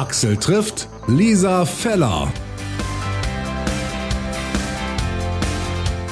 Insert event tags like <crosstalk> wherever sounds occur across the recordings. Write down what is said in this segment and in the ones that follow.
Axel trifft Lisa Feller.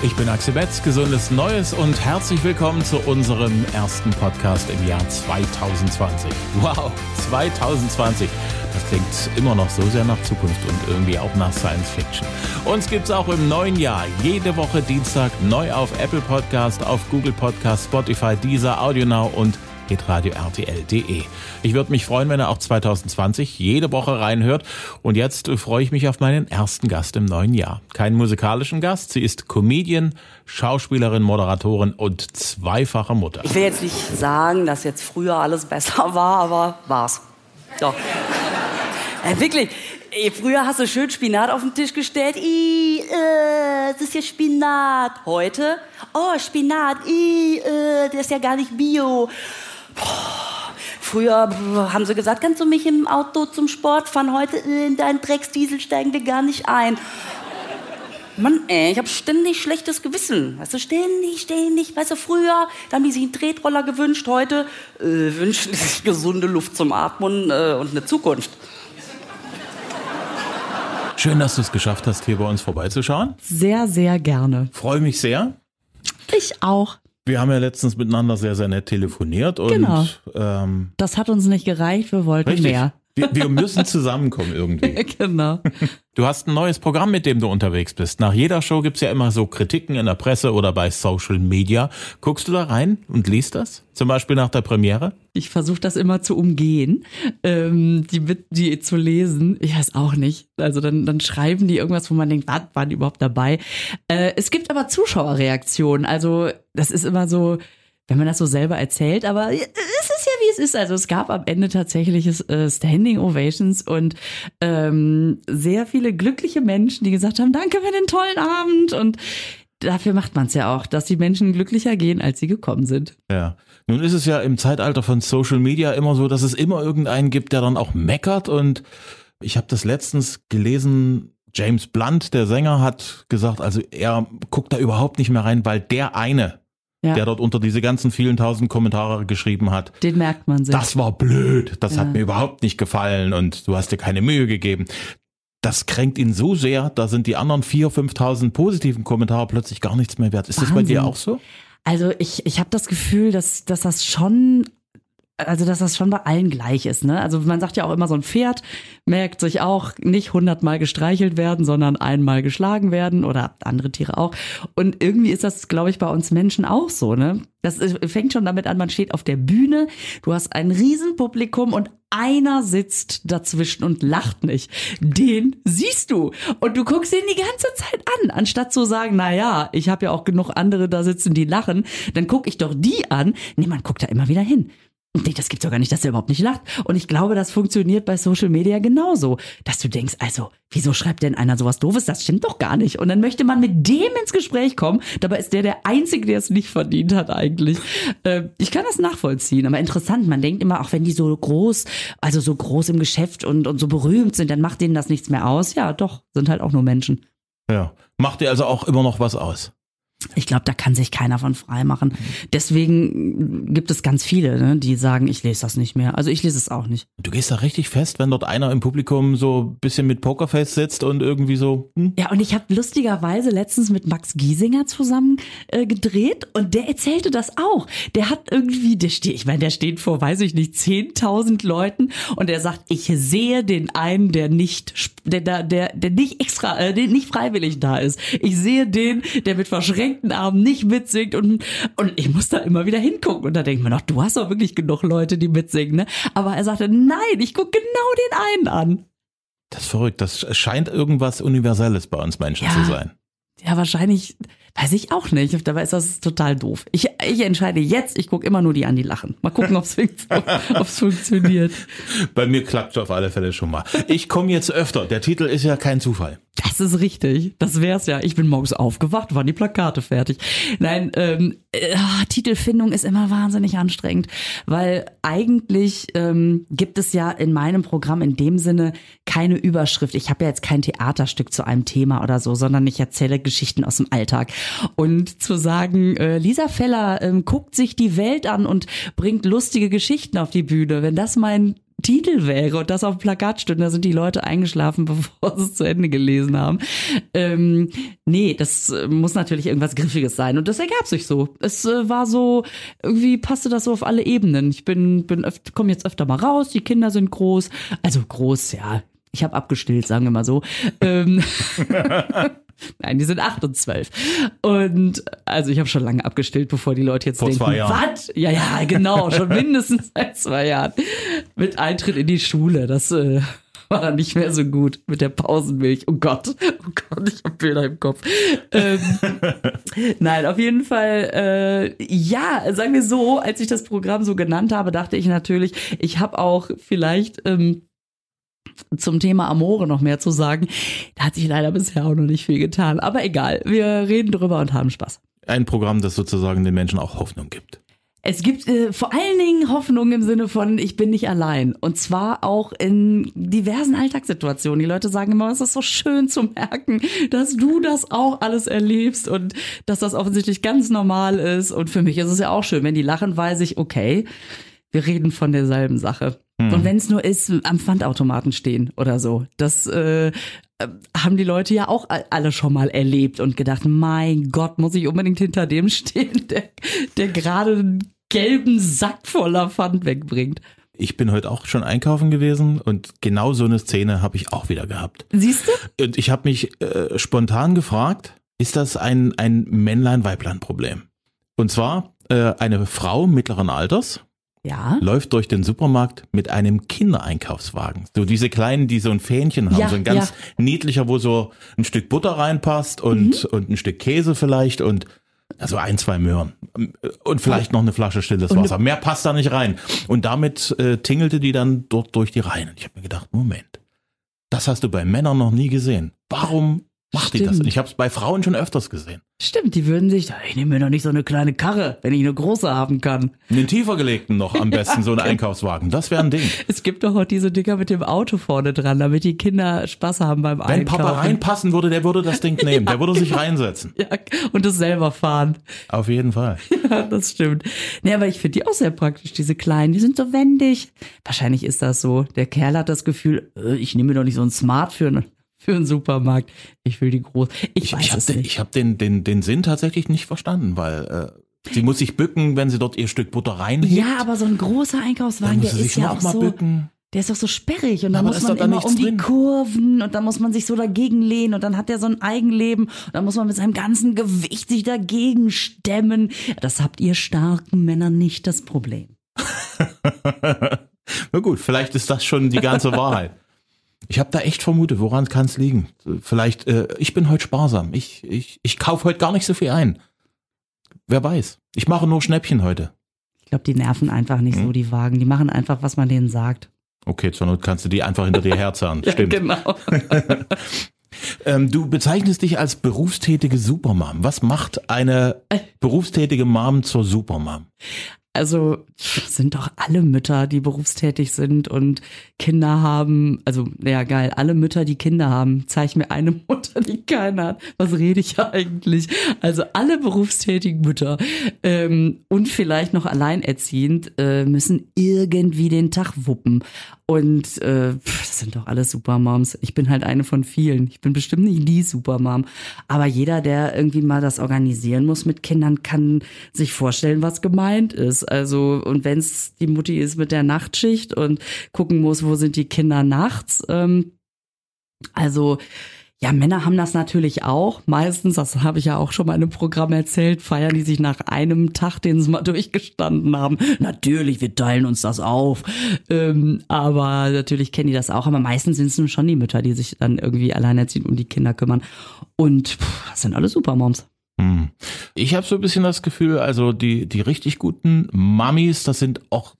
Ich bin Axel Betz, gesundes Neues und herzlich willkommen zu unserem ersten Podcast im Jahr 2020. Wow, 2020. Das klingt immer noch so sehr nach Zukunft und irgendwie auch nach Science Fiction. Uns gibt's auch im neuen Jahr. Jede Woche Dienstag neu auf Apple Podcast, auf Google Podcast, Spotify, Deezer, AudioNow und hitradio rtl.de. Ich würde mich freuen, wenn er auch 2020 jede Woche reinhört. Und jetzt freue ich mich auf meinen ersten Gast im neuen Jahr. Keinen musikalischen Gast. Sie ist Comedian, Schauspielerin, Moderatorin und zweifache Mutter. Ich will jetzt nicht sagen, dass jetzt früher alles besser war, aber war's. Doch. äh, wirklich. Früher hast du schön Spinat auf den Tisch gestellt. I, äh, das ist ja Spinat. Heute, oh, Spinat, i, äh, der ist ja gar nicht bio. Früher haben sie gesagt, kannst du mich im Auto zum Sport fahren? Heute in deinen Drecksdiesel steigen wir gar nicht ein. Mann, ey, ich habe ständig schlechtes Gewissen. Weißt du, ständig, ständig. Weißt du, früher, da haben die sich einen Tretroller gewünscht. Heute äh, wünschen sie sich gesunde Luft zum Atmen äh, und eine Zukunft. Schön, dass du es geschafft hast, hier bei uns vorbeizuschauen. Sehr, sehr gerne. Freue mich sehr. Ich auch. Wir haben ja letztens miteinander sehr, sehr nett telefoniert und Genau. ähm, Das hat uns nicht gereicht, wir wollten richtig. mehr. Wir, wir müssen zusammenkommen irgendwie. <laughs> genau. Du hast ein neues Programm, mit dem du unterwegs bist. Nach jeder Show gibt's ja immer so Kritiken in der Presse oder bei Social Media. Guckst du da rein und liest das? Zum Beispiel nach der Premiere? Ich versuche das immer zu umgehen, ähm, die, die zu lesen. Ich weiß auch nicht. Also dann, dann schreiben die irgendwas, wo man denkt, was waren die überhaupt dabei? Äh, es gibt aber Zuschauerreaktionen. Also das ist immer so, wenn man das so selber erzählt, aber ist. Also es gab am Ende tatsächlich äh, Standing Ovations und ähm, sehr viele glückliche Menschen, die gesagt haben, danke für den tollen Abend und dafür macht man es ja auch, dass die Menschen glücklicher gehen, als sie gekommen sind. Ja. Nun ist es ja im Zeitalter von Social Media immer so, dass es immer irgendeinen gibt, der dann auch meckert. Und ich habe das letztens gelesen, James Blunt, der Sänger, hat gesagt, also er guckt da überhaupt nicht mehr rein, weil der eine, Ja. der dort unter diese ganzen vielen tausend Kommentare geschrieben hat, Den merkt man sich. das war blöd, das Ja. hat mir überhaupt nicht gefallen und du hast dir keine Mühe gegeben. Das kränkt ihn so sehr, da sind die anderen 4.000, 5.000 positiven Kommentare plötzlich gar nichts mehr wert. Ist das bei dir Wahnsinn. auch so? Also ich, ich habe das Gefühl, dass, dass das schon, also dass das schon bei allen gleich ist. Ne? Also man sagt ja auch immer, so ein Pferd merkt sich auch nicht hundertmal gestreichelt werden, sondern einmal geschlagen werden oder andere Tiere auch. Und irgendwie ist das, glaube ich, bei uns Menschen auch so. Ne? Das fängt schon damit an, man steht auf der Bühne, du hast ein Riesenpublikum und einer sitzt dazwischen und lacht nicht. Den siehst du. Und du guckst ihn die ganze Zeit an, anstatt zu sagen, na ja, ich habe ja auch genug andere da sitzen, die lachen, dann gucke ich doch die an. Nee, man guckt da immer wieder hin. Denkt, das gibt's doch gar nicht, dass er überhaupt nicht lacht. Und ich glaube, das funktioniert bei Social Media genauso. Dass du denkst, also, wieso schreibt denn einer sowas Doofes? Das stimmt doch gar nicht. Und dann möchte man mit dem ins Gespräch kommen. Dabei ist der der Einzige, der es nicht verdient hat eigentlich. Äh, ich kann das nachvollziehen. Aber interessant, man denkt immer, auch wenn die so groß, also so groß im Geschäft und, und so berühmt sind, dann macht denen das nichts mehr aus. Ja, doch, sind halt auch nur Menschen. Ja. Macht dir also auch immer noch was aus? Ich glaube, da kann sich keiner von frei machen. Deswegen gibt es ganz viele, ne, die sagen, ich lese das nicht mehr. Also ich lese es auch nicht. Du gehst da richtig fest, wenn dort einer im Publikum so ein bisschen mit Pokerface sitzt und irgendwie so, hm? Ja, und ich habe lustigerweise letztens mit Max Giesinger zusammen äh, gedreht und der erzählte das auch. Der hat irgendwie, der steht, ich meine, der steht vor, weiß ich nicht, 10.000 Leuten und er sagt, ich sehe den einen, der nicht, sp- der, der, der, der nicht extra, äh, der nicht freiwillig da ist. Ich sehe den, der mit verschränkten Armen nicht mitsingt und, und ich muss da immer wieder hingucken und da denkt man doch, du hast doch wirklich genug Leute, die mitsingen, ne? Aber er sagte, nein, ich gucke genau den einen an. Das ist verrückt. Das scheint irgendwas Universelles bei uns Menschen Ja. zu sein. Ja, wahrscheinlich, weiß ich auch nicht. Dabei ist das total doof. Ich, ich entscheide jetzt, ich gucke immer nur die an, die lachen. Mal gucken, ob es <laughs> funktioniert. Bei mir klappt auf alle Fälle schon mal. Ich komme jetzt öfter. Der Titel ist ja kein Zufall. Das ist richtig. Das wär's ja. Ich bin morgens aufgewacht, waren die Plakate fertig. Nein, ähm, äh, Titelfindung ist immer wahnsinnig anstrengend, weil eigentlich ähm, gibt es ja in meinem Programm in dem Sinne keine Überschrift. Ich habe ja jetzt kein Theaterstück zu einem Thema oder so, sondern ich erzähle Geschichten aus dem Alltag. Und zu sagen, äh, Lisa Feller ähm, guckt sich die Welt an und bringt lustige Geschichten auf die Bühne, wenn das mein Titel wäre und das auf dem Plakat steht, da sind die Leute eingeschlafen, <laughs> bevor sie es zu Ende gelesen haben. Ähm, nee, das äh, muss natürlich irgendwas Griffiges sein und das ergab sich so. Es äh, war so, irgendwie passte das so auf alle Ebenen. Ich bin, bin komme jetzt öfter mal raus, die Kinder sind groß, also groß, ja, ich habe abgestillt, sagen wir mal so. Ähm, <laughs> <laughs> Nein, die sind acht und zwölf. Und also ich habe schon lange abgestillt, bevor die Leute jetzt Vor denken, was? Ja, ja, genau, schon <laughs> mindestens seit zwei Jahren. Mit Eintritt in die Schule, das äh, war dann nicht mehr so gut mit der Pausenmilch. Oh Gott, oh Gott, ich habe Bilder im Kopf. Ähm, <laughs> nein, auf jeden Fall, äh, ja, sagen wir so, als ich das Programm so genannt habe, dachte ich natürlich, ich habe auch vielleicht ähm, zum Thema Amore noch mehr zu sagen. Da hat sich leider bisher auch noch nicht viel getan. Aber egal, wir reden drüber und haben Spaß. Ein Programm, das sozusagen den Menschen auch Hoffnung gibt. Es gibt äh, vor allen Dingen Hoffnung im Sinne von, ich bin nicht allein. Und zwar auch in diversen Alltagssituationen. Die Leute sagen immer, es ist so schön zu merken, dass du das auch alles erlebst und dass das offensichtlich ganz normal ist. Und für mich ist es ja auch schön, wenn die lachen, weiß ich, okay, wir reden von derselben Sache. Und wenn es nur ist, am Pfandautomaten stehen oder so. Das äh, haben die Leute ja auch alle schon mal erlebt und gedacht, mein Gott, muss ich unbedingt hinter dem <laughs> stehen, der, der gerade einen gelben Sack voller Pfand wegbringt. Ich bin heute auch schon einkaufen gewesen und genau so eine Szene habe ich auch wieder gehabt. Siehst du? Und ich habe mich äh, spontan gefragt, ist das ein, ein Männlein-Weiblein-Problem? Und zwar äh, eine Frau mittleren Alters Ja. läuft durch den Supermarkt mit einem Kindereinkaufswagen. So diese kleinen, die so ein Fähnchen haben, Ja, so ein ganz niedlicher, wo so ein Stück Butter reinpasst und, Mhm. und ein Stück Käse vielleicht und also ein, zwei Möhren und vielleicht noch eine Flasche stilles Und Wasser. Mehr passt da nicht rein. Und damit äh, tingelte die dann dort durch die Reihen. Und ich habe mir gedacht, Moment, das hast du bei Männern noch nie gesehen. Warum macht die das? Stimmt. Und ich habe es bei Frauen schon öfters gesehen. Stimmt, die würden sich, ich nehme mir doch nicht so eine kleine Karre, wenn ich eine große haben kann. Einen tiefer gelegten noch am <laughs> besten, so ein Einkaufswagen. Das wäre ein Ding. <laughs> Es gibt doch auch diese Dinger mit dem Auto vorne dran, damit die Kinder Spaß haben beim Wenn Einkaufen. Papa reinpassen würde, der würde das Ding <laughs> nehmen. Der würde sich reinsetzen. Ja, und es selber fahren. Auf jeden Fall. Ja, das stimmt. Nee, aber ich finde die auch sehr praktisch, diese kleinen. Die sind so wendig. Wahrscheinlich ist das so. Der Kerl hat das Gefühl, äh, ich nehme mir doch nicht so ein Smart für, einen- für einen Supermarkt. Ich will die groß. Ich, Ich, ich habe den, ich hab den, den, den Sinn tatsächlich nicht verstanden, weil äh, sie muss sich bücken, wenn sie dort ihr Stück Butter reinhebt. ja, aber so ein großer Einkaufswagen, der ist ja auch so, bücken. der ist doch so sperrig und dann Aber muss man da immer um die drin? Kurven und dann muss man sich so dagegen lehnen und dann hat der so ein Eigenleben und dann muss man mit seinem ganzen Gewicht sich dagegen stemmen. Das habt ihr starken Männer nicht das Problem. <laughs> Na gut, vielleicht ist das schon die ganze <laughs> Wahrheit. Ich habe da echt vermutet, woran kann es liegen? Vielleicht, äh, ich bin heute sparsam. Ich, ich, ich kaufe heute gar nicht so viel ein. Wer weiß. Ich mache nur Schnäppchen heute. Ich glaube, die nerven einfach nicht Hm? so, die Wagen. Die machen einfach, was man denen sagt. Okay, zur Not kannst du die einfach hinter dir <laughs> herzerren. Stimmt. genau. <laughs> Ähm, du bezeichnest dich als berufstätige Supermom. Was macht eine berufstätige Mom zur Supermom? Also sind doch alle Mütter, die berufstätig sind und Kinder haben. Also, ja, geil. Alle Mütter, die Kinder haben. Zeig mir eine <laughs> Mutter, die keine hat. Was rede ich eigentlich? Also alle berufstätigen Mütter ähm, und vielleicht noch alleinerziehend äh, müssen irgendwie den Tag wuppen. Und äh, das sind doch alles Supermoms. Ich bin halt eine von vielen. Ich bin bestimmt nicht die Supermom. Aber jeder, der irgendwie mal das organisieren muss mit Kindern, kann sich vorstellen, was gemeint ist. Also, und wenn es die Mutti ist mit der Nachtschicht und gucken muss, wo sind die Kinder nachts. Ähm, also, ja, Männer haben das natürlich auch. Meistens, das habe ich ja auch schon mal in einem Programm erzählt, feiern die sich nach einem Tag, den sie mal <laughs> durchgestanden haben. Natürlich, wir teilen uns das auf. Ähm, aber natürlich kennen die das auch. Aber meistens sind es schon die Mütter, die sich dann irgendwie alleinerziehend um die Kinder kümmern. Und pff, das sind alle Supermoms. Hm. Ich habe so ein bisschen das Gefühl, also die, die richtig guten Mamis, das sind auch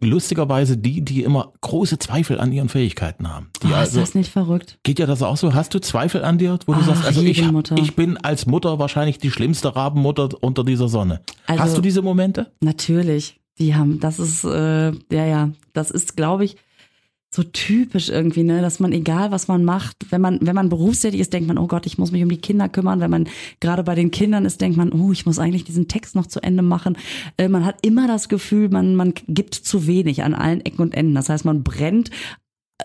lustigerweise die, die immer große Zweifel an ihren Fähigkeiten haben. Die Oh, ist also, das nicht verrückt? geht ja das auch so? Hast du Zweifel an dir, wo du Ach, sagst, also ich, Mutter. ich bin als Mutter wahrscheinlich die schlimmste Rabenmutter unter dieser Sonne. Also- Hast du diese Momente? Natürlich. Die haben, das ist, äh, ja, ja, das ist, glaube ich, so typisch irgendwie, ne, dass man egal was man macht, wenn man wenn man berufstätig ist, denkt man, oh Gott, ich muss mich um die Kinder kümmern. Wenn man gerade bei den Kindern ist, denkt man, oh, ich muss eigentlich diesen Text noch zu Ende machen. Äh, man hat immer das Gefühl, man man gibt zu wenig an allen Ecken und Enden. Das heißt, man brennt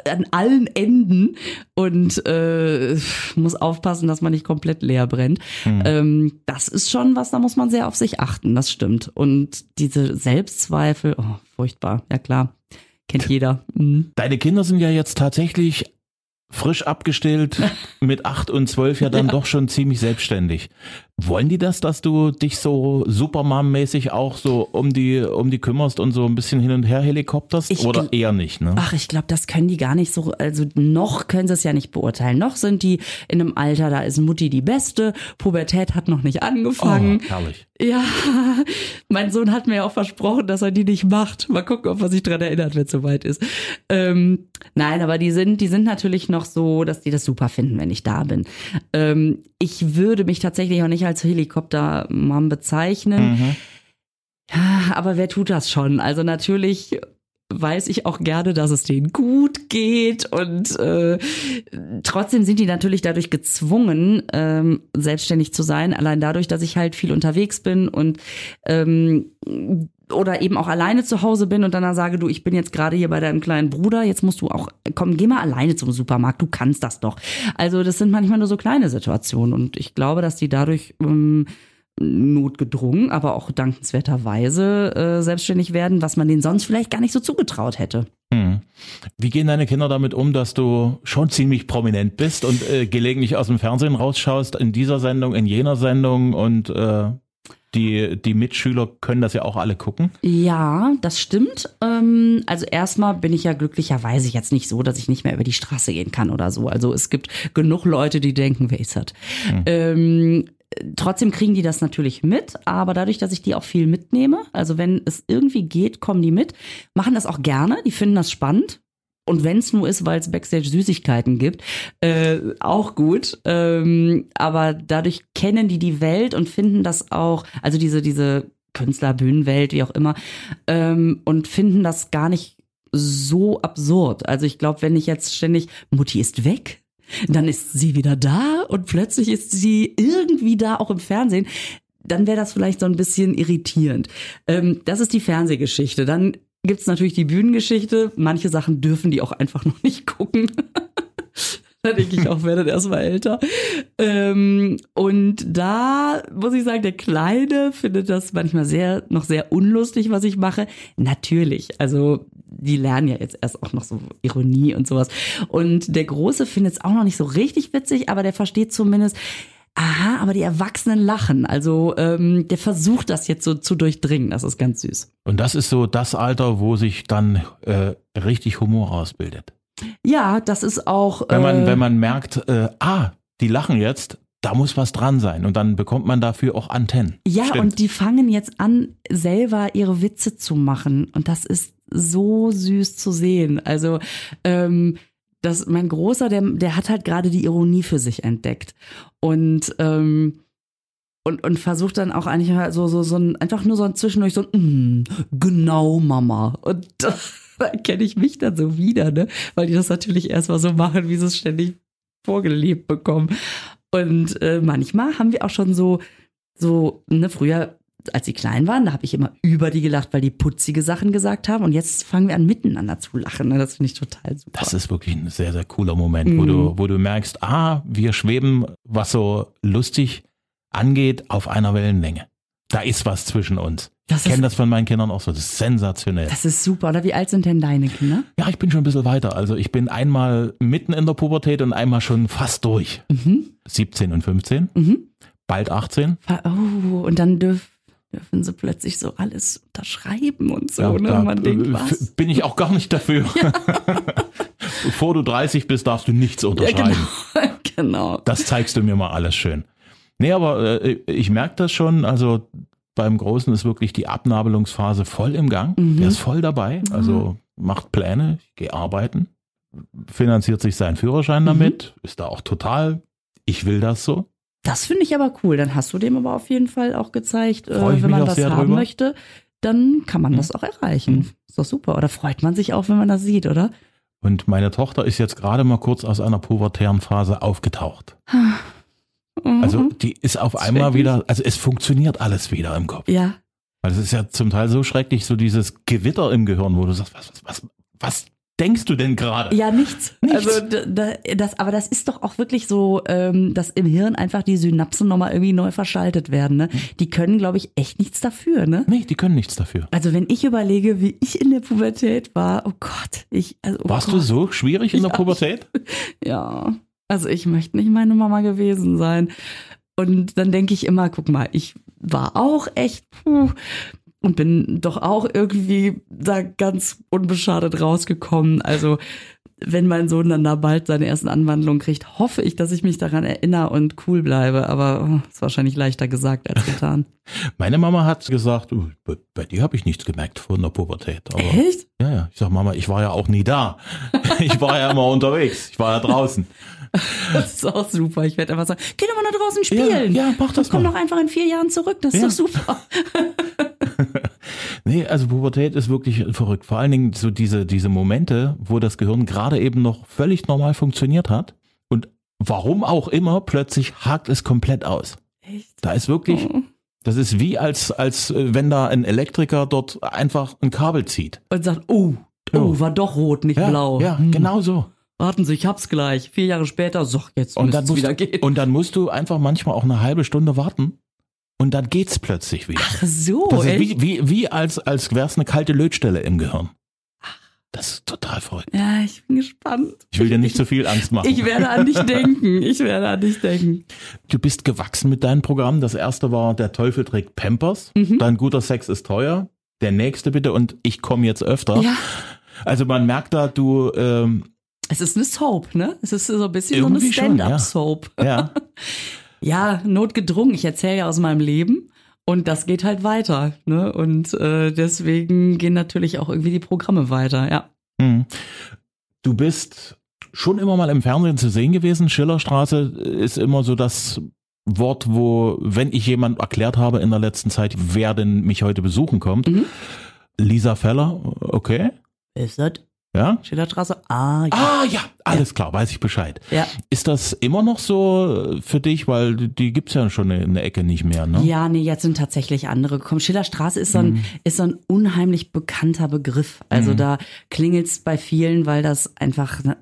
an allen Enden und äh, muss aufpassen, dass man nicht komplett leer brennt. Hm. Ähm, das ist schon was, da muss man sehr auf sich achten, das stimmt. Und diese Selbstzweifel, oh, furchtbar, ja klar, kennt jeder. Mhm. Deine Kinder sind ja jetzt tatsächlich frisch abgestillt, <laughs> mit acht und zwölf ja dann doch schon ziemlich selbstständig. Wollen die das, dass du dich so Supermom-mäßig auch so um die, um die kümmerst und so ein bisschen hin und her helikopterst? Ich Oder eher nicht, ne? Ach, ich glaube, das können die gar nicht so, also noch können sie es ja nicht beurteilen. Noch sind die in einem Alter, da ist Mutti die Beste, Pubertät hat noch nicht angefangen. Oh, herrlich. Ja, <laughs> mein Sohn hat mir ja auch versprochen, dass er die nicht macht. Mal gucken, ob er sich dran erinnert, wenn es soweit ist. Ähm, nein, aber die sind, die sind natürlich noch so, dass die das super finden, wenn ich da bin. Ähm, ich würde mich tatsächlich auch nicht als Helikoptermom bezeichnen. Mhm. Ja, aber wer tut das schon? Also natürlich weiß ich auch gerne, dass es denen gut geht und äh, trotzdem sind die natürlich dadurch gezwungen, ähm, selbstständig zu sein, allein dadurch, dass ich halt viel unterwegs bin und ähm, oder eben auch alleine zu Hause bin und dann sage, du, ich bin jetzt gerade hier bei deinem kleinen Bruder, jetzt musst du auch, komm, geh mal alleine zum Supermarkt, du kannst das doch. Also das sind manchmal nur so kleine Situationen und ich glaube, dass die dadurch ähm, notgedrungen, aber auch dankenswerterweise äh, selbstständig werden, was man denen sonst vielleicht gar nicht so zugetraut hätte. Hm. Wie gehen deine Kinder damit um, dass du schon ziemlich prominent bist und äh, gelegentlich aus dem Fernsehen rausschaust, in dieser Sendung, in jener Sendung und äh, die, die Mitschüler können das ja auch alle gucken? Ja, das stimmt. Ähm, also erstmal bin ich ja glücklicherweise jetzt nicht so, dass ich nicht mehr über die Straße gehen kann oder so. Also es gibt genug Leute, die denken, wer ist das? Ähm, trotzdem kriegen die das natürlich mit, aber dadurch, dass ich die auch viel mitnehme, also wenn es irgendwie geht, kommen die mit, machen das auch gerne, die finden das spannend. Und wenn es nur ist, weil es Backstage Süßigkeiten gibt, äh, auch gut. Ähm, aber dadurch kennen die die Welt und finden das auch, also diese, diese Künstler, Bühnenwelt, wie auch immer, ähm, und finden das gar nicht so absurd. Also ich glaube, wenn ich jetzt ständig, Mutti ist weg, dann ist sie wieder da und plötzlich ist sie irgendwie da, auch im Fernsehen. Dann wäre das vielleicht so ein bisschen irritierend. Ähm, das ist die Fernsehgeschichte. Dann gibt's natürlich die Bühnengeschichte. Manche Sachen dürfen die auch einfach <laughs> noch nicht gucken. <laughs> da denke ich auch, werdet erstmal älter. Ähm, und da muss ich sagen, der Kleine findet das manchmal sehr, noch sehr unlustig, was ich mache. Natürlich. Also, die lernen ja jetzt erst auch noch so Ironie und sowas. Und der Große findet es auch noch nicht so richtig witzig, aber der versteht zumindest, aha, aber die Erwachsenen lachen. Also, ähm, der versucht das jetzt so zu durchdringen. Das ist ganz süß. Und das ist so das Alter, wo sich dann äh, richtig Humor ausbildet. Ja, das ist auch. Wenn man, äh, wenn man merkt, äh, ah, die lachen jetzt, da muss was dran sein. Und dann bekommt man dafür auch Antennen. Ja, Stimmt. und die fangen jetzt an, selber ihre Witze zu machen. Und das ist so süß zu sehen. Also, ähm, das, mein Großer, der, der hat halt gerade die Ironie für sich entdeckt. Und, ähm, und, und versucht dann auch eigentlich mal so, so, so ein, einfach nur so ein zwischendurch so ein, mm, genau, Mama. Und <laughs> da kenne ich mich dann so wieder, ne? Weil die das natürlich erstmal so machen, wie sie es ständig vorgelebt bekommen. Und äh, manchmal haben wir auch schon so, so, ne, früher, als sie klein waren, da habe ich immer über die gelacht, weil die putzige Sachen gesagt haben. Und jetzt fangen wir an, miteinander zu lachen. Das finde ich total super. Das ist wirklich ein sehr, sehr cooler Moment, wo, Mhm. du, wo du merkst, ah, wir schweben, was so lustig angeht, auf einer Wellenlänge. Da ist was zwischen uns. Das ich kenne das von meinen Kindern auch so. Das ist sensationell. Das ist super. Oder wie alt sind denn deine Kinder? Ja, ich bin schon ein bisschen weiter. Also ich bin einmal mitten in der Pubertät und einmal schon fast durch. Mhm. 17 und 15, Mhm. bald 18. Oh, und dann dürf, dürfen sie plötzlich so alles unterschreiben und so. Ja, ne? da Man denkt, äh, was? f- bin ich auch gar nicht dafür. <laughs> <laughs> Bevor du 30 bist, darfst du nichts Ja, unterschreiben. genau. <laughs> genau. Das zeigst du mir mal alles schön. Nee, aber äh, ich merke das schon, also beim Großen ist wirklich die Abnabelungsphase voll im Gang. Mhm. Der ist voll dabei, also macht Pläne, ich gehe arbeiten, finanziert sich seinen Führerschein Mhm. damit, ist da auch total, ich will das so. Das finde ich aber cool. Dann hast du dem aber auf jeden Fall auch gezeigt, äh, wenn man sehr haben drüber. möchte, dann kann man Mhm. das auch erreichen. Mhm. Ist doch super. Oder freut man sich auch, wenn man das sieht, oder? Und meine Tochter ist jetzt gerade mal kurz aus einer pubertären Phase aufgetaucht. Also Mhm. die ist auf einmal wieder, also es funktioniert alles wieder im Kopf. Ja, Also es ist ja zum Teil so schrecklich, so dieses Gewitter im Gehirn, wo du sagst, was, was, was, was denkst du denn gerade? Ja, nichts. Nichts. Also das, aber das ist doch auch wirklich so, ähm, dass im Hirn einfach die Synapsen nochmal irgendwie neu verschaltet werden. Ne? Die können, glaube ich, echt nichts dafür. Ne? Nee, die können nichts dafür. Also wenn ich überlege, wie ich in der Pubertät war, oh Gott, ich also oh Warst Gott, du so schwierig in der Ja. Pubertät? <laughs> Ja, also ich möchte nicht meine Mama gewesen sein. Und dann denke ich immer, guck mal, ich war auch echt puh, und bin doch auch irgendwie da ganz unbeschadet rausgekommen. Also wenn mein Sohn dann da bald seine ersten Anwandlungen kriegt, hoffe ich, dass ich mich daran erinnere und cool bleibe. Aber oh, ist wahrscheinlich leichter gesagt als getan. <laughs> Meine Mama hat gesagt, "Uh, bei, dir habe ich nichts gemerkt von der Pubertät. Aber Echt? ja, ja, ich sag Mama, ich war ja auch nie da. <laughs> Ich war ja immer unterwegs. Ich war ja draußen. Das ist auch super. Ich werde einfach sagen, geh doch mal nach draußen spielen. Ja, ja, mach das Komm mal. doch einfach in vier Jahren zurück. Das ist Ja. doch super. <laughs> <laughs> Nee, also Pubertät ist wirklich verrückt. Vor allen Dingen so diese, diese Momente, wo das Gehirn gerade eben noch völlig normal funktioniert hat und warum auch immer plötzlich hakt es komplett aus. Echt? Da ist wirklich, Oh. das ist wie als, als äh, wenn da ein Elektriker dort einfach ein Kabel zieht. und sagt, oh, oh, Oh. war doch rot, nicht Ja, blau. ja Hm. genau so. Warten Sie, ich hab's gleich. Vier Jahre später, so, jetzt dann, es wieder gehen. und dann musst du einfach manchmal auch eine halbe Stunde warten und dann geht's plötzlich wieder. Ach so, Das ist wie, wie, wie als, als wäre es eine kalte Lötstelle im Gehirn. Das ist total verrückt. Ja, ich bin gespannt. Ich will dir nicht zu viel Angst machen. Ich werde an dich denken. Ich werde an dich denken. Du bist gewachsen mit deinem Programm. Das erste war Der Teufel trägt Pampers. Mhm. Dein guter Sex ist teuer. Der nächste bitte und ich komme jetzt öfter. Ja, Also man merkt da, du, ähm, es ist eine Soap, ne? Es ist so ein bisschen so eine schon, ja. Stand-up-Soap. ja, <laughs> Ja, notgedrungen. Ich erzähle ja aus meinem Leben. Und das geht halt weiter. Ne? Und äh, deswegen gehen natürlich auch irgendwie die Programme weiter, ja. hm. du bist schon immer mal im Fernsehen zu sehen gewesen. Schillerstraße ist immer so das Wort, wo, wenn ich jemand erklärt habe in der letzten Zeit, wer denn mich heute besuchen kommt. Mhm. Lisa Feller, okay, Ist das ja. Schillerstraße? Ah, ja. Ah ja, alles klar, weiß ich Bescheid. ja. Ist das immer noch so für dich, weil die gibt's ja schon eine, eine Ecke nicht mehr, ne? Ja, nee, jetzt sind tatsächlich andere gekommen. Schillerstraße ist so ein, ist so ein unheimlich bekannter Begriff. Also Mhm. da klingelt's bei vielen, weil das einfach eine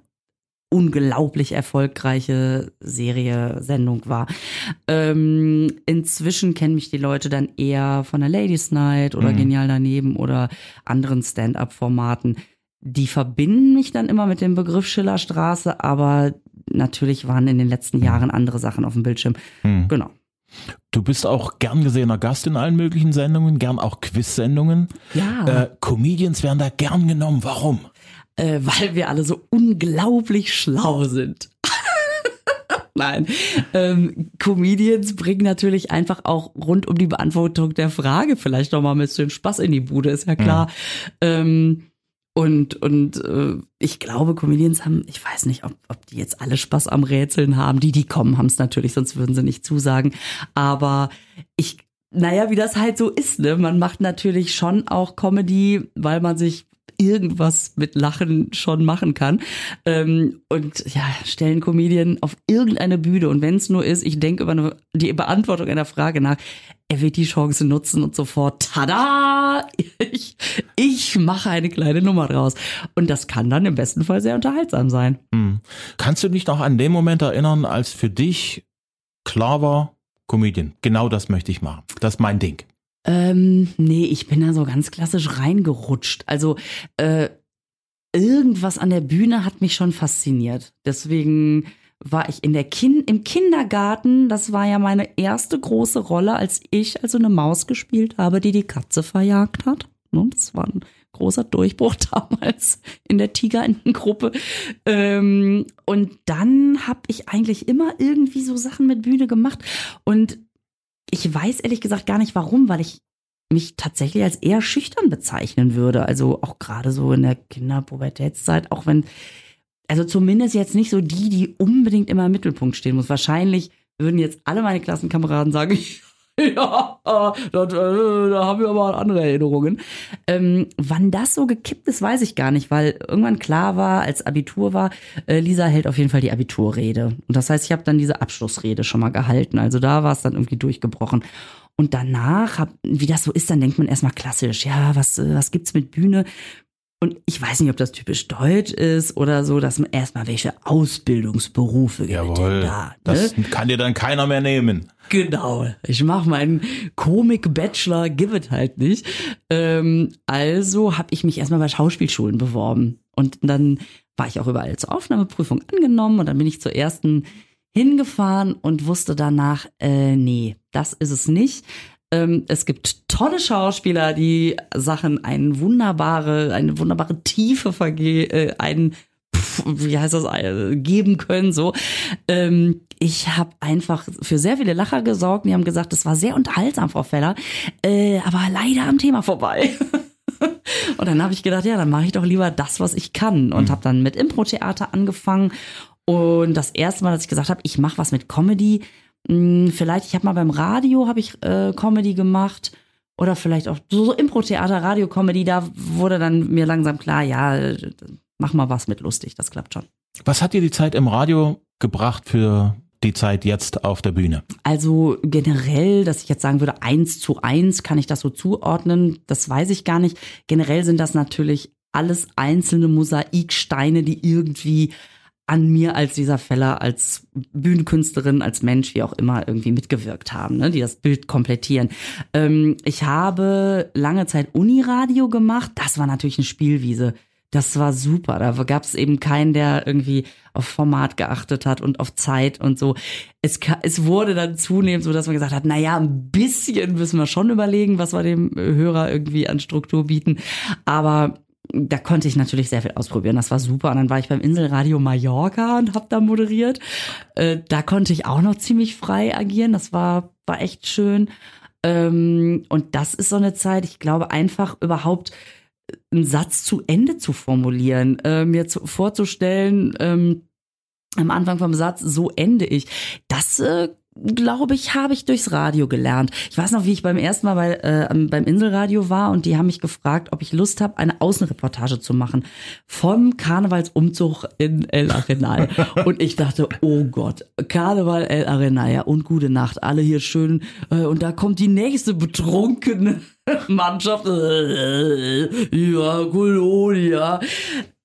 unglaublich erfolgreiche Serie, Sendung war. Ähm, inzwischen kennen mich die Leute dann eher von der Ladies Night oder Mhm. Genial daneben oder anderen Stand-up-Formaten. Die verbinden mich dann immer mit dem Begriff Schillerstraße, aber natürlich waren in den letzten Jahren andere Sachen auf dem Bildschirm. Hm. Genau. Du bist auch gern gesehener Gast in allen möglichen Sendungen, gern auch Quiz-Sendungen. Ja. Äh, Comedians werden da gern genommen. Warum? äh, weil wir alle so unglaublich schlau sind. <laughs> Nein, ähm, Comedians bringen natürlich einfach auch rund um die Beantwortung der Frage vielleicht noch mal ein bisschen Spaß in die Bude, ist ja klar. Ähm, und und äh, ich glaube, Comedians haben, ich weiß nicht, ob, ob die jetzt alle Spaß am Rätseln haben. Die, die kommen, haben es natürlich, sonst würden sie nicht zusagen. Aber ich, naja, wie das halt so ist, ne? Man macht natürlich schon auch Comedy, weil man sich irgendwas mit Lachen schon machen kann. Ähm, und ja, stellen Comedian auf irgendeine Bühne. Und wenn es nur ist, ich denke über eine, die Beantwortung einer Frage nach, er wird die Chance nutzen und sofort, tada, ich, ich mache eine kleine Nummer draus. Und das kann dann im besten Fall sehr unterhaltsam sein. Hm. Kannst du dich noch an den Moment erinnern, als für dich klar war, Comedian, genau das möchte ich machen. Das ist mein Ding. Ähm, nee, ich bin da so ganz klassisch reingerutscht. Also äh, irgendwas an der Bühne hat mich schon fasziniert. Deswegen war ich in der Kin im Kindergarten. Das war ja meine erste große Rolle, als ich also eine Maus gespielt habe, die die Katze verjagt hat. Ne, Das war ein großer Durchbruch <laughs> damals in der Tigerentengruppe. Ähm, und dann habe ich eigentlich immer irgendwie so Sachen mit Bühne gemacht. Und ich weiß ehrlich gesagt gar nicht warum, weil ich mich tatsächlich als eher schüchtern bezeichnen würde. Also auch gerade so in der Kinderpubertätszeit, auch wenn, also zumindest jetzt nicht so die, die unbedingt immer im Mittelpunkt stehen muss. Wahrscheinlich würden jetzt alle meine Klassenkameraden sagen, <laughs> <laughs> ja, das, äh, da haben wir aber andere Erinnerungen. Ähm, wann das so gekippt ist, weiß ich gar nicht, weil irgendwann klar war, als Abitur war, äh, Lisa hält auf jeden Fall die Abiturrede. Und das heißt, ich habe dann diese Abschlussrede schon mal gehalten. Also da war es dann irgendwie durchgebrochen. Und danach, hab, wie das so ist, dann denkt man erstmal klassisch, ja, was, äh, was gibt's mit Bühne? Und ich weiß nicht, ob das typisch deutsch ist oder so, dass man erstmal welche Ausbildungsberufe gibt. Jawohl. Da, ne? Das kann dir dann keiner mehr nehmen. Genau. Ich mache meinen Komik-Bachelor, give it halt nicht. Ähm, also habe ich mich erstmal bei Schauspielschulen beworben. Und dann war ich auch überall zur Aufnahmeprüfung angenommen und dann bin ich zur ersten hingefahren und wusste danach, äh, nee, das ist es nicht. Ähm, es gibt tolle Schauspieler, die Sachen eine wunderbare, eine wunderbare Tiefe verge äh, einen wie heißt das, äh, geben können, so. Ähm, ich habe einfach für sehr viele Lacher gesorgt. Die haben gesagt, das war sehr unterhaltsam, Frau Feller, äh, aber leider am Thema vorbei. <laughs> und dann habe ich gedacht, ja, dann mache ich doch lieber das, was ich kann. Und habe dann mit Impro-Theater angefangen. Und das erste Mal, dass ich gesagt habe, ich mache was mit Comedy, mh, vielleicht, ich habe mal beim Radio habe ich äh, Comedy gemacht oder vielleicht auch so, so Impro-Theater, Radio-Comedy, da wurde dann mir langsam klar, ja, mach mal was mit lustig, das klappt schon. Was hat dir die Zeit im Radio gebracht für die Zeit jetzt auf der Bühne? Also generell, dass ich jetzt sagen würde, eins zu eins kann ich das so zuordnen, das weiß ich gar nicht. Generell sind das natürlich alles einzelne Mosaiksteine, die irgendwie an mir als Lisa Feller, als Bühnenkünstlerin, als Mensch, wie auch immer, irgendwie mitgewirkt haben, ne, die das Bild komplettieren. Ähm, ich habe lange Zeit Uniradio gemacht. Das war natürlich eine Spielwiese. Das war super. Da gab es eben keinen, der irgendwie auf Format geachtet hat und auf Zeit und so. Es, es wurde dann zunehmend so, dass man gesagt hat, na ja, ein bisschen müssen wir schon überlegen, was wir dem Hörer irgendwie an Struktur bieten. Aber da konnte ich natürlich sehr viel ausprobieren. Das war super. Und dann war ich beim Inselradio Mallorca und habe da moderiert. Äh, da konnte ich auch noch ziemlich frei agieren. Das war, war echt schön. Ähm, und das ist so eine Zeit, ich glaube, einfach überhaupt einen Satz zu Ende zu formulieren, äh, mir zu, vorzustellen, ähm, am Anfang vom Satz, so ende ich. Das äh, glaube ich, habe ich durchs Radio gelernt. Ich weiß noch, wie ich beim ersten Mal bei, äh, beim Inselradio war und die haben mich gefragt, ob ich Lust habe, eine Außenreportage zu machen vom Karnevalsumzug in El Arenal. <laughs> und ich dachte, oh Gott, Karneval El Arenal, ja, und gute Nacht, alle hier schön. Äh, und da kommt die nächste betrunkene <laughs> Mannschaft. Ja, Kolonia.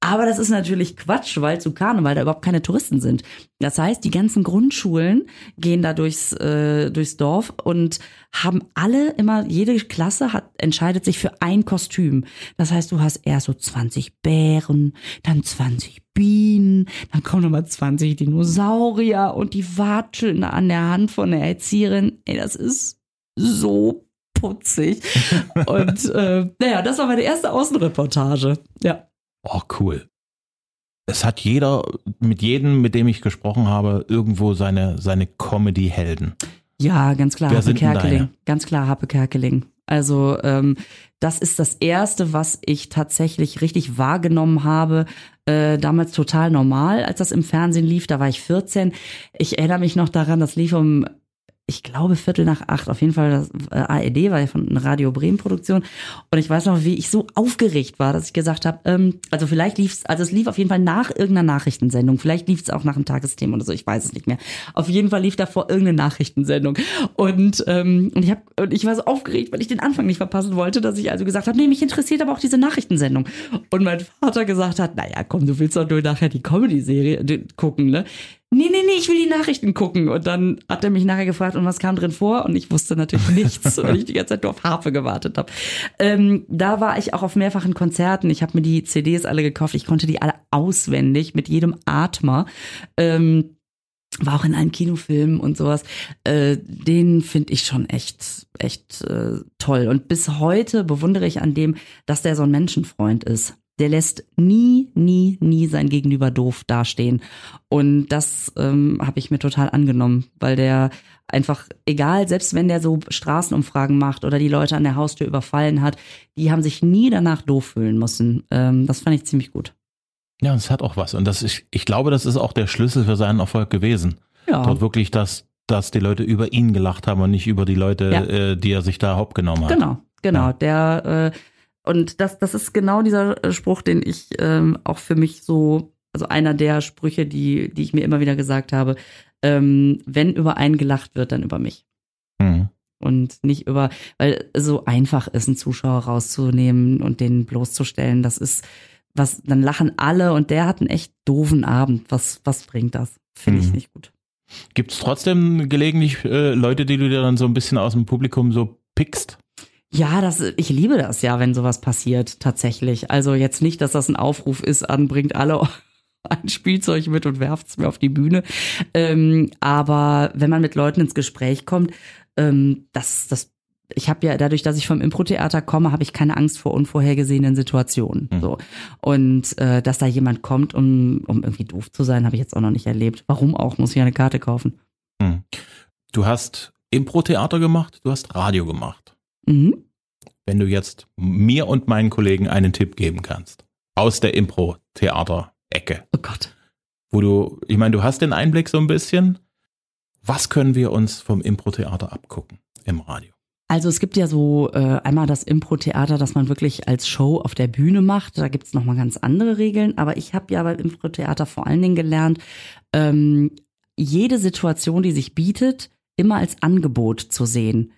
Aber das ist natürlich Quatsch, weil zu Karneval da überhaupt keine Touristen sind. Das heißt, die ganzen Grundschulen gehen da durchs, äh, durchs Dorf und haben alle immer, jede Klasse hat, entscheidet sich für ein Kostüm. Das heißt, du hast erst so 20 Bären, dann 20 Bienen, dann kommen nochmal 20 Dinosaurier und die watscheln an der Hand von der Erzieherin. Ey, das ist so putzig. <laughs> und äh, naja, das war meine erste Außenreportage. Ja. Oh, cool. Es hat jeder, mit jedem, mit dem ich gesprochen habe, irgendwo seine, seine Comedy-Helden. Ja, ganz klar, Wer Happe Kerkeling. deine? Ganz klar, Happe Kerkeling. Also ähm, das ist das Erste, was ich tatsächlich richtig wahrgenommen habe. Äh, damals total normal, als das im Fernsehen lief. Da war ich 14. Ich erinnere mich noch daran, das lief um, ich glaube, Viertel nach acht. Auf jeden Fall das äh, ARD, war ja von Radio Bremen Produktion. Und ich weiß noch, wie ich so aufgeregt war, dass ich gesagt habe, ähm, also vielleicht lief es, also es lief auf jeden Fall nach irgendeiner Nachrichtensendung. Vielleicht lief es auch nach einem Tagesthema oder so, ich weiß es nicht mehr. Auf jeden Fall lief davor irgendeine Nachrichtensendung. Und, ähm, und ich hab, und ich war so aufgeregt, weil ich den Anfang nicht verpassen wollte, dass ich also gesagt habe, nee, mich interessiert aber auch diese Nachrichtensendung. Und mein Vater gesagt hat, naja, komm, du willst doch nur nachher die Comedy-Serie äh, gucken, ne? Nee, nee, nee, ich will die Nachrichten gucken. Und dann hat er mich nachher gefragt, und was kam drin vor? Und ich wusste natürlich <laughs> nichts, weil ich die ganze Zeit nur auf Harfe gewartet habe. Ähm, da war ich auch auf mehrfachen Konzerten. Ich habe mir die CDs alle gekauft. Ich konnte die alle auswendig mit jedem Atmer. Ähm, war auch in einem Kinofilm und sowas. Äh, den finde ich schon echt, echt äh, toll. Und bis heute bewundere ich an dem, dass der so ein Menschenfreund ist. Der lässt nie, nie, nie sein Gegenüber doof dastehen. Und das ähm, habe ich mir total angenommen, weil der einfach, egal, selbst wenn der so Straßenumfragen macht oder die Leute an der Haustür überfallen hat, die haben sich nie danach doof fühlen müssen. Ähm, das fand ich ziemlich gut. Ja, es hat auch was. Und das ist, ich glaube, das ist auch der Schlüssel für seinen Erfolg gewesen. Ja. Dort wirklich das dass die Leute über ihn gelacht haben und nicht über die Leute, Ja. äh, die er sich da hopp genommen hat. Genau, genau. Ja. Der äh, und das, das ist genau dieser äh, Spruch, den ich ähm, auch für mich so, also einer der Sprüche, die, die ich mir immer wieder gesagt habe. Ähm, wenn über einen gelacht wird, dann über mich. Mhm. Und nicht über, weil es so einfach ist, einen Zuschauer rauszunehmen und den bloßzustellen. Das ist, was, dann lachen alle und der hat einen echt doofen Abend. Was, was bringt das? Finde ich Mhm. nicht gut. Gibt es trotzdem gelegentlich äh, Leute, die du dir dann so ein bisschen aus dem Publikum so pickst? Ja, das, ich liebe das ja, wenn sowas passiert, tatsächlich. Also jetzt nicht, dass das ein Aufruf ist an, bringt alle <laughs> ein Spielzeug mit und werft's mir auf die Bühne. Ähm, aber wenn man mit Leuten ins Gespräch kommt, ähm, das, das, ich habe ja dadurch, dass ich vom Impro-Theater komme, habe ich keine Angst vor unvorhergesehenen Situationen. Mhm. So. Und äh, dass da jemand kommt, um, um irgendwie doof zu sein, habe ich jetzt auch noch nicht erlebt. Warum auch? Muss ich eine Karte kaufen. Hm. Du hast Impro-Theater gemacht, du hast Radio gemacht. Mhm. Wenn du jetzt mir und meinen Kollegen einen Tipp geben kannst, aus der Impro-Theater-Ecke, Oh Gott. wo du, ich meine, du hast den Einblick so ein bisschen. Was können wir uns vom Impro-Theater abgucken im Radio? Also es gibt ja so äh, einmal das Impro-Theater, das man wirklich als Show auf der Bühne macht. Da gibt's noch nochmal ganz andere Regeln. Aber ich habe ja beim Impro-Theater vor allen Dingen gelernt, ähm, jede Situation, die sich bietet, immer als Angebot zu sehen.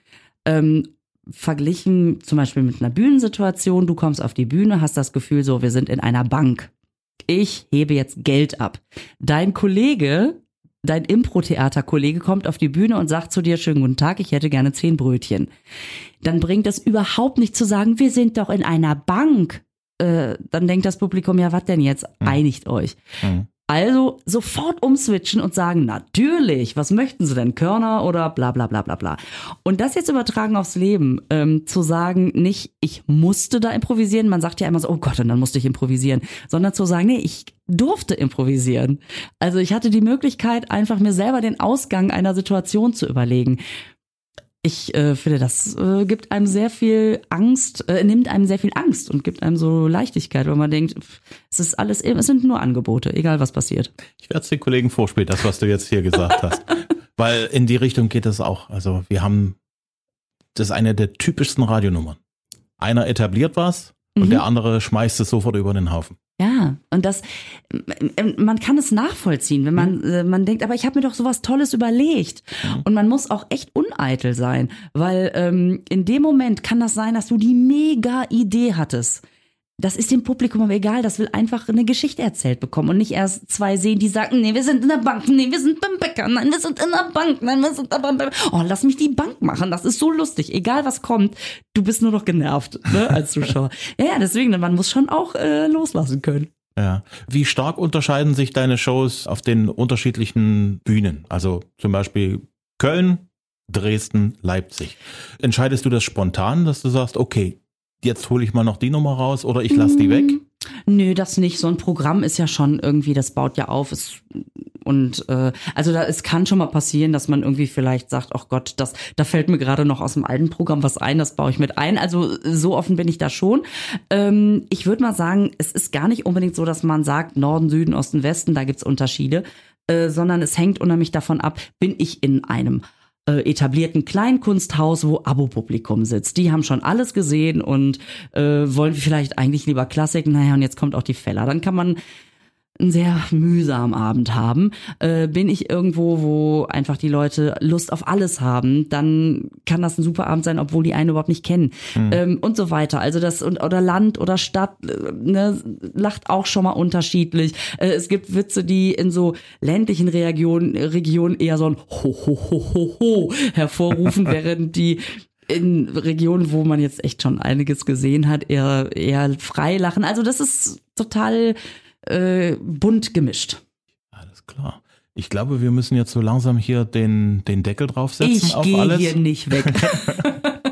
Ähm, verglichen zum Beispiel mit einer Bühnensituation, du kommst auf die Bühne, hast das Gefühl so, wir sind in einer Bank. Ich hebe jetzt Geld ab. Dein Kollege, dein Impro-Theater-Kollege kommt auf die Bühne und sagt zu dir, schönen guten Tag, ich hätte gerne zehn Brötchen. Dann bringt es überhaupt nicht zu sagen, wir sind doch in einer Bank. Äh, dann denkt das Publikum, ja, was denn jetzt? Einigt euch. Hm. Also sofort umswitchen und sagen, natürlich, was möchten Sie denn, Körner oder bla bla bla bla bla. Und das jetzt übertragen aufs Leben, ähm, zu sagen, nicht, ich musste da improvisieren, man sagt ja immer so, oh Gott, und dann musste ich improvisieren, sondern zu sagen, nee, ich durfte improvisieren. Also ich hatte die Möglichkeit, einfach mir selber den Ausgang einer Situation zu überlegen. Ich äh, finde, das äh, gibt einem sehr viel Angst, äh, nimmt einem sehr viel Angst und gibt einem so Leichtigkeit, weil man denkt, pff, es ist alles, es sind nur Angebote, egal was passiert. Ich werde es den Kollegen vorspielen, das, was du jetzt hier gesagt hast. <laughs> Weil in die Richtung geht es auch. Also wir haben, das ist eine der typischsten Radionummern. Einer etabliert was und Mhm. der andere schmeißt es sofort über den Haufen. Ja, und das, ähm, man kann es nachvollziehen, wenn man, äh, man denkt, aber ich habe mir doch sowas Tolles überlegt. Und man muss auch echt uneitel sein, weil ähm, in dem Moment kann das sein, dass du die mega Idee hattest. Das ist dem Publikum aber egal, das will einfach eine Geschichte erzählt bekommen und nicht erst zwei sehen, die sagen, nee, wir sind in der Bank, nee, wir sind beim Bäcker, nein, wir sind in der Bank, nein, wir sind beim, oh, lass mich die Bank machen, das ist so lustig, egal was kommt, du bist nur noch genervt, ne, als Zuschauer. <laughs> ja, ja, deswegen, man muss schon auch äh, loslassen können. Ja. Wie stark unterscheiden sich deine Shows auf den unterschiedlichen Bühnen? Also zum Beispiel Köln, Dresden, Leipzig. Entscheidest du das spontan, dass du sagst, okay, jetzt hole ich mal noch die Nummer raus oder ich lasse die weg? Nö, das nicht. So ein Programm ist ja schon irgendwie, das baut ja auf. Es, und äh, also da es kann schon mal passieren, dass man irgendwie vielleicht sagt, ach Gott, das, da fällt mir gerade noch aus dem alten Programm was ein, das baue ich mit ein. Also so offen bin ich da schon. Ähm, ich würde mal sagen, es ist gar nicht unbedingt so, dass man sagt, Norden, Süden, Osten, Westen, da gibt's Unterschiede, äh, sondern es hängt unheimlich davon ab, bin ich in einem äh, etablierten Kleinkunsthaus, wo Abo-Publikum sitzt. Die haben schon alles gesehen und äh, wollen vielleicht eigentlich lieber Klassik. Naja, und jetzt kommt auch die Feller. Dann kann man einen sehr mühsamen Abend haben. Äh, bin ich irgendwo, wo einfach die Leute Lust auf alles haben, dann kann das ein super Abend sein, obwohl die einen überhaupt nicht kennen ähm, und so weiter. Also das und oder Land oder Stadt äh, ne, lacht auch schon mal unterschiedlich. Äh, es gibt Witze, die in so ländlichen Regionen, Regionen eher so ein ho ho ho ho ho hervorrufen, <laughs> während die in Regionen, wo man jetzt echt schon einiges gesehen hat, eher eher frei lachen. Also das ist total äh, bunt gemischt. Alles klar. Ich glaube, wir müssen jetzt so langsam hier den, den Deckel draufsetzen Ich auf gehe alles. hier nicht weg. <laughs> <laughs>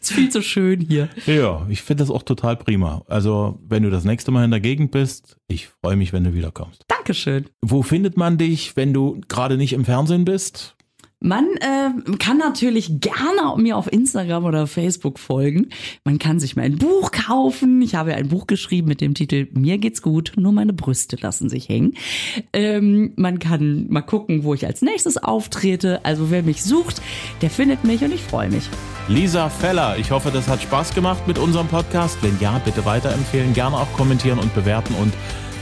ist viel zu schön hier. Ja, ich finde das auch total prima. Also, wenn du das nächste Mal in der Gegend bist, ich freue mich, wenn du wiederkommst. Dankeschön. Wo findet man dich, wenn du gerade nicht im Fernsehen bist? Man äh, kann natürlich gerne mir auf Instagram oder Facebook folgen. Man kann sich mein Buch kaufen. Ich habe ein Buch geschrieben mit dem Titel Mir geht's gut, nur meine Brüste lassen sich hängen. Ähm, man kann mal gucken, wo ich als nächstes auftrete. Also wer mich sucht, der findet mich und ich freue mich. Lisa Feller, ich hoffe, das hat Spaß gemacht mit unserem Podcast. Wenn ja, bitte weiterempfehlen, gerne auch kommentieren und bewerten und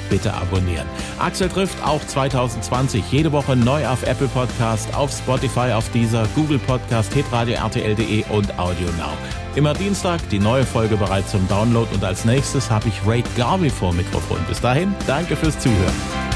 bitte abonnieren. Axel trifft auch 2020 jede Woche neu auf Apple Podcast, auf Spotify, auf dieser Google Podcast, hitradio rtl.de und Audio Now. Immer Dienstag die neue Folge bereit zum Download und als nächstes habe ich Ray Garvey vor Mikrofon. Bis dahin, danke fürs Zuhören.